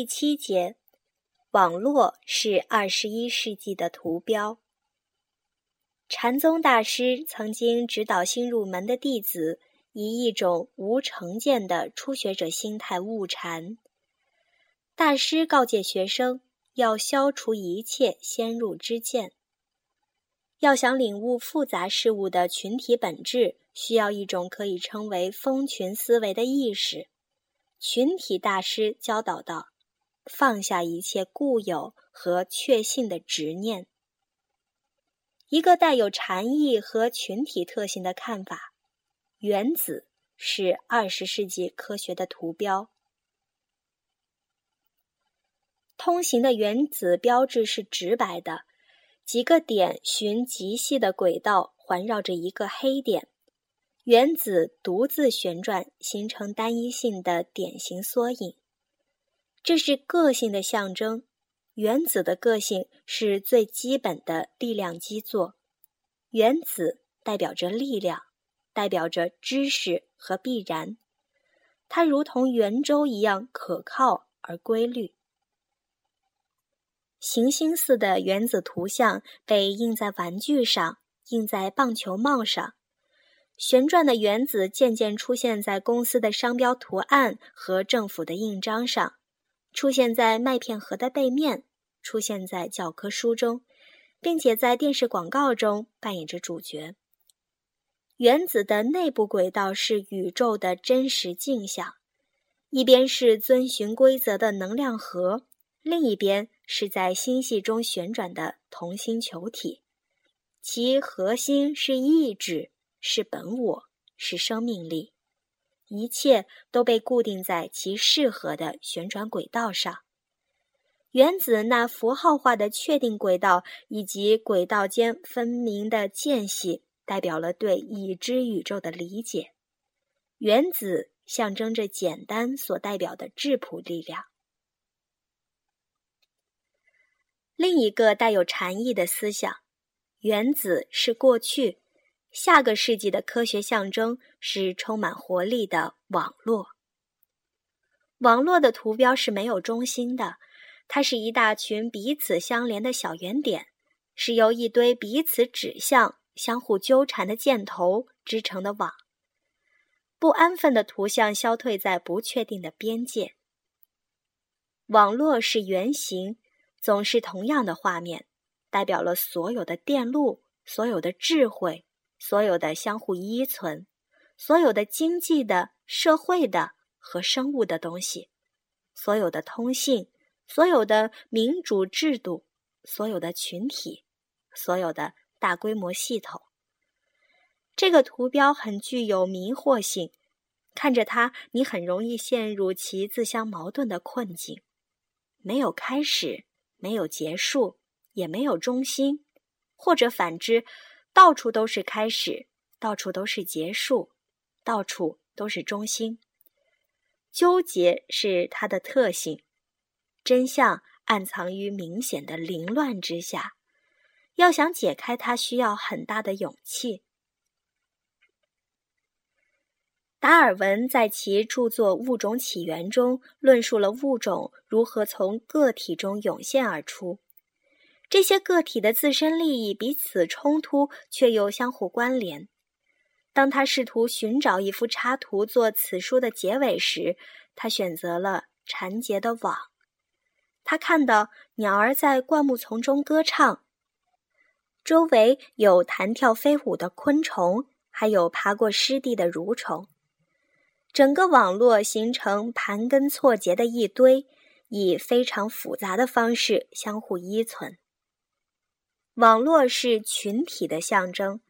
第七节，网络是二十一世纪的图标。禅宗大师曾经指导新入门的弟子，以一种无成见的初学者心态悟禅。大师告诫学生，要消除一切先入之见。要想领悟复杂事物的群体本质，需要一种可以称为蜂群思维的意识。群体大师教导道。放下一切固有和确信的执念。一个带有禅意和群体特性的看法，原子是二十世纪科学的图标。通行的原子标志是直白的，几个点循极细的轨道环绕着一个黑点，原子独自旋转，形成单一性的典型缩影。这是个性的象征，原子的个性是最基本的力量基座。原子代表着力量，代表着知识和必然。它如同圆周一样可靠而规律。行星似的原子图像被印在玩具上，印在棒球帽上。旋转的原子渐渐出现在公司的商标图案和政府的印章上。出现在麦片盒的背面，出现在教科书中，并且在电视广告中扮演着主角。原子的内部轨道是宇宙的真实镜像，一边是遵循规则的能量核，另一边是在星系中旋转的同心球体，其核心是意志，是本我，是生命力。一切都被固定在其适合的旋转轨道上。原子那符号化的确定轨道以及轨道间分明的间隙，代表了对已知宇宙的理解。原子象征着简单所代表的质朴力量。另一个带有禅意的思想，原子是过去。下个世纪的科学象征是充满活力的网络。网络的图标是没有中心的，它是一大群彼此相连的小圆点，是由一堆彼此指向、相互纠缠的箭头织成的网。不安分的图像消退在不确定的边界。网络是圆形，总是同样的画面，代表了所有的电路，所有的智慧。所有的相互依存，所有的经济的、社会的和生物的东西，所有的通信，所有的民主制度，所有的群体，所有的大规模系统。这个图标很具有迷惑性，看着它，你很容易陷入其自相矛盾的困境：没有开始，没有结束，也没有中心，或者反之。到处都是开始，到处都是结束，到处都是中心。纠结是它的特性，真相暗藏于明显的凌乱之下。要想解开它，需要很大的勇气。达尔文在其著作《物种起源》中论述了物种如何从个体中涌现而出。这些个体的自身利益彼此冲突，却又相互关联。当他试图寻找一幅插图做此书的结尾时，他选择了缠结的网。他看到鸟儿在灌木丛中歌唱，周围有弹跳飞舞的昆虫，还有爬过湿地的蠕虫。整个网络形成盘根错节的一堆，以非常复杂的方式相互依存。网络是群体的象征，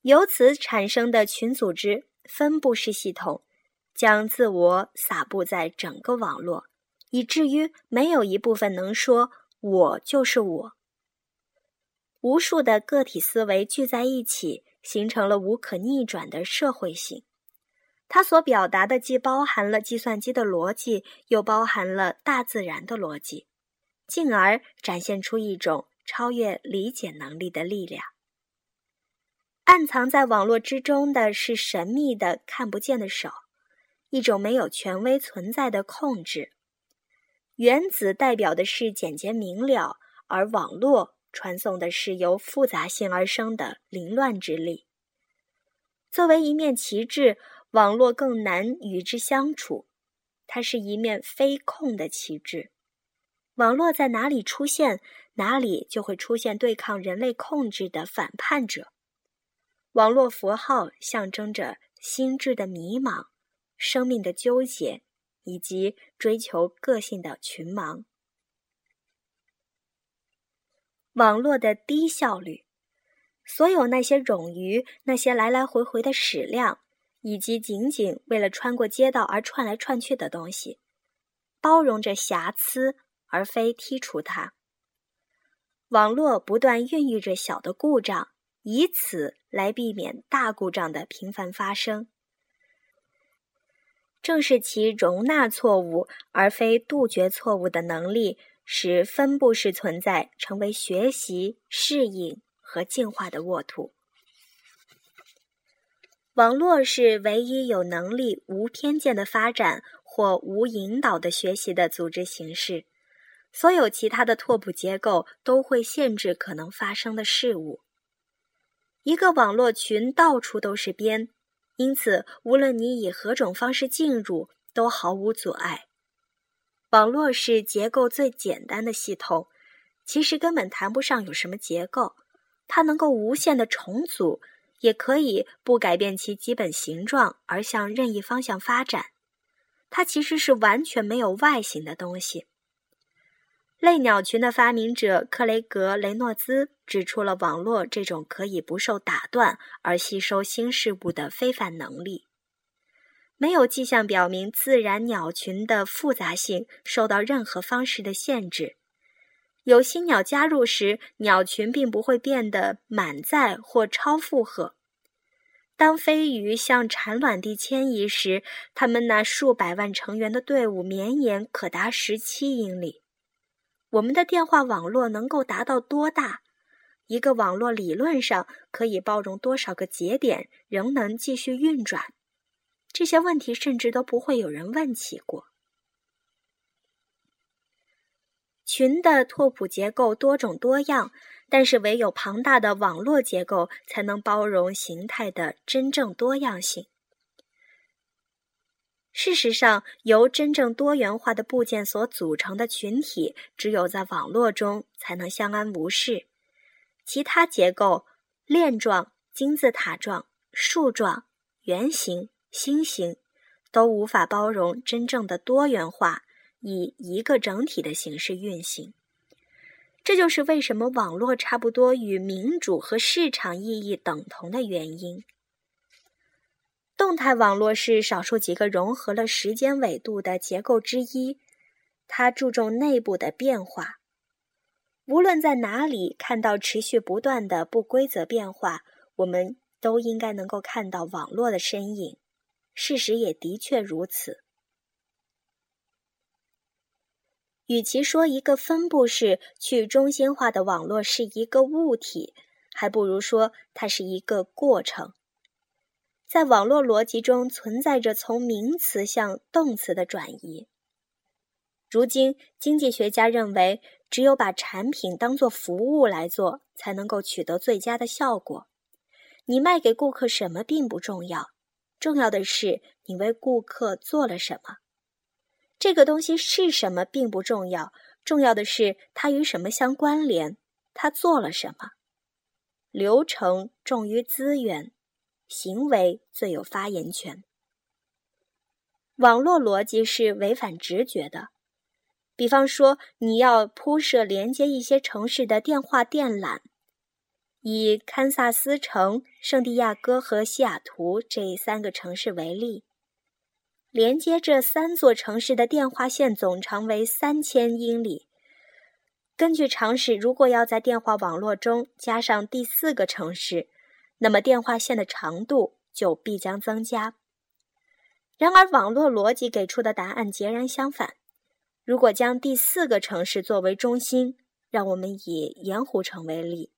由此产生的群组织分布式系统，将自我撒布在整个网络，以至于没有一部分能说“我就是我”。无数的个体思维聚在一起，形成了无可逆转的社会性。它所表达的既包含了计算机的逻辑，又包含了大自然的逻辑，进而展现出一种。超越理解能力的力量，暗藏在网络之中的是神秘的看不见的手，一种没有权威存在的控制。原子代表的是简洁明了，而网络传送的是由复杂性而生的凌乱之力。作为一面旗帜，网络更难与之相处。它是一面非控的旗帜。网络在哪里出现，哪里就会出现对抗人类控制的反叛者。网络符号象征着心智的迷茫、生命的纠结以及追求个性的群盲。网络的低效率，所有那些冗余、那些来来回回的矢量，以及仅仅为了穿过街道而串来串去的东西，包容着瑕疵。而非剔除它。网络不断孕育着小的故障，以此来避免大故障的频繁发生。正是其容纳错误而非杜绝错误的能力，使分布式存在成为学习、适应和进化的沃土。网络是唯一有能力无偏见的发展或无引导的学习的组织形式。所有其他的拓扑结构都会限制可能发生的事物。一个网络群到处都是边，因此无论你以何种方式进入，都毫无阻碍。网络是结构最简单的系统，其实根本谈不上有什么结构。它能够无限的重组，也可以不改变其基本形状而向任意方向发展。它其实是完全没有外形的东西。类鸟群的发明者克雷格·雷诺兹指出了网络这种可以不受打断而吸收新事物的非凡能力。没有迹象表明自然鸟群的复杂性受到任何方式的限制。有新鸟加入时，鸟群并不会变得满载或超负荷。当飞鱼向产卵地迁移时，它们那数百万成员的队伍绵延可达十七英里。我们的电话网络能够达到多大？一个网络理论上可以包容多少个节点，仍能继续运转？这些问题甚至都不会有人问起过。群的拓扑结构多种多样，但是唯有庞大的网络结构才能包容形态的真正多样性。事实上，由真正多元化的部件所组成的群体，只有在网络中才能相安无事。其他结构——链状、金字塔状、树状、圆形、星形——都无法包容真正的多元化，以一个整体的形式运行。这就是为什么网络差不多与民主和市场意义等同的原因。动态网络是少数几个融合了时间纬度的结构之一，它注重内部的变化。无论在哪里看到持续不断的不规则变化，我们都应该能够看到网络的身影。事实也的确如此。与其说一个分布式去中心化的网络是一个物体，还不如说它是一个过程。在网络逻辑中存在着从名词向动词的转移。如今，经济学家认为，只有把产品当作服务来做，才能够取得最佳的效果。你卖给顾客什么并不重要，重要的是你为顾客做了什么。这个东西是什么并不重要，重要的是它与什么相关联，它做了什么。流程重于资源。行为最有发言权。网络逻辑是违反直觉的。比方说，你要铺设连接一些城市的电话电缆。以堪萨斯城、圣地亚哥和西雅图这三个城市为例，连接这三座城市的电话线总长为三千英里。根据常识，如果要在电话网络中加上第四个城市，那么电话线的长度就必将增加。然而，网络逻辑给出的答案截然相反。如果将第四个城市作为中心，让我们以盐湖城为例，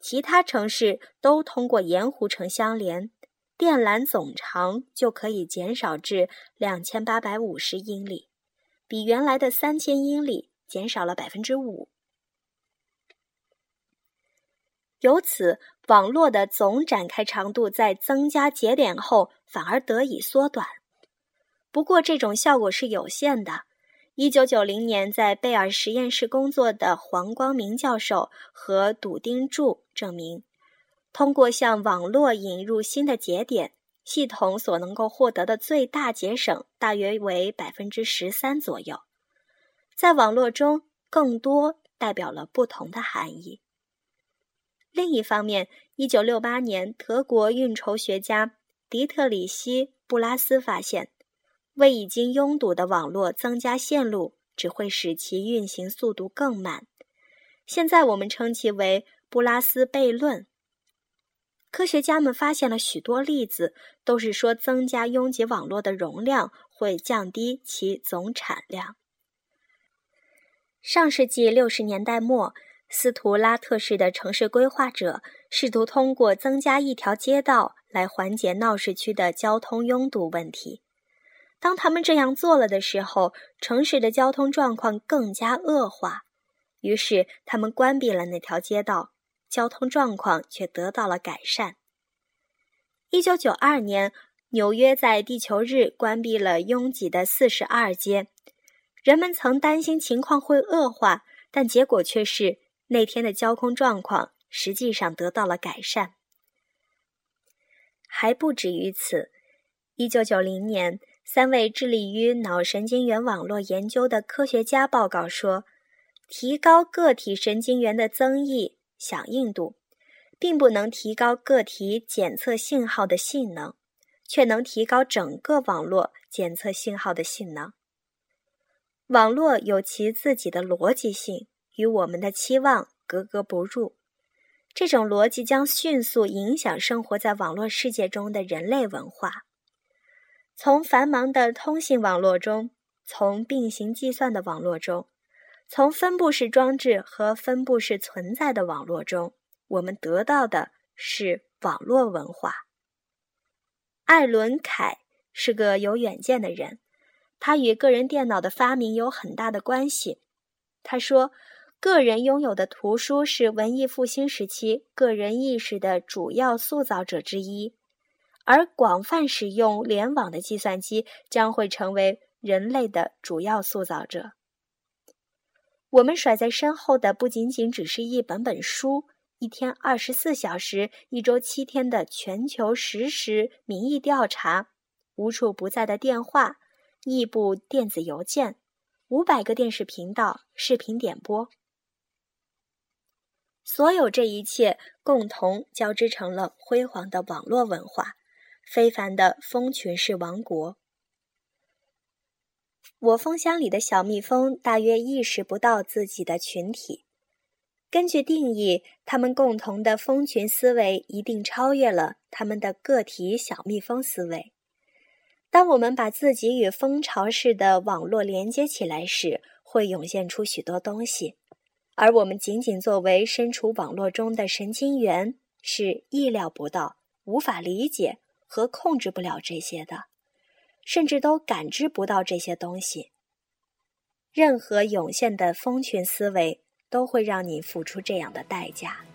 其他城市都通过盐湖城相连，电缆总长就可以减少至两千八百五十英里，比原来的三千英里减少了百分之五。由此，网络的总展开长度在增加节点后反而得以缩短。不过，这种效果是有限的。一九九零年，在贝尔实验室工作的黄光明教授和笃丁柱证明，通过向网络引入新的节点，系统所能够获得的最大节省大约为百分之十三左右。在网络中，更多代表了不同的含义。另一方面，一九六八年，德国运筹学家迪特里希·布拉斯发现。为已经拥堵的网络增加线路，只会使其运行速度更慢。现在我们称其为布拉斯悖论。科学家们发现了许多例子，都是说增加拥挤网络的容量会降低其总产量。上世纪六十年代末，斯图拉特市的城市规划者试图通过增加一条街道来缓解闹市区的交通拥堵问题。当他们这样做了的时候，城市的交通状况更加恶化。于是，他们关闭了那条街道，交通状况却得到了改善。一九九二年，纽约在地球日关闭了拥挤的四十二街。人们曾担心情况会恶化，但结果却是那天的交通状况实际上得到了改善。还不止于此，一九九零年。三位致力于脑神经元网络研究的科学家报告说，提高个体神经元的增益响应度，并不能提高个体检测信号的性能，却能提高整个网络检测信号的性能。网络有其自己的逻辑性，与我们的期望格格不入。这种逻辑将迅速影响生活在网络世界中的人类文化。从繁忙的通信网络中，从并行计算的网络中，从分布式装置和分布式存在的网络中，我们得到的是网络文化。艾伦·凯是个有远见的人，他与个人电脑的发明有很大的关系。他说：“个人拥有的图书是文艺复兴时期个人意识的主要塑造者之一。”而广泛使用联网的计算机将会成为人类的主要塑造者。我们甩在身后的不仅仅只是一本本书、一天二十四小时、一周七天的全球实时民意调查、无处不在的电话、异步电子邮件、五百个电视频道、视频点播，所有这一切共同交织成了辉煌的网络文化。非凡的蜂群式王国。我蜂箱里的小蜜蜂大约意识不到自己的群体。根据定义，它们共同的蜂群思维一定超越了它们的个体小蜜蜂思维。当我们把自己与蜂巢式的网络连接起来时，会涌现出许多东西，而我们仅仅作为身处网络中的神经元，是意料不到、无法理解。和控制不了这些的，甚至都感知不到这些东西。任何涌现的蜂群思维都会让你付出这样的代价。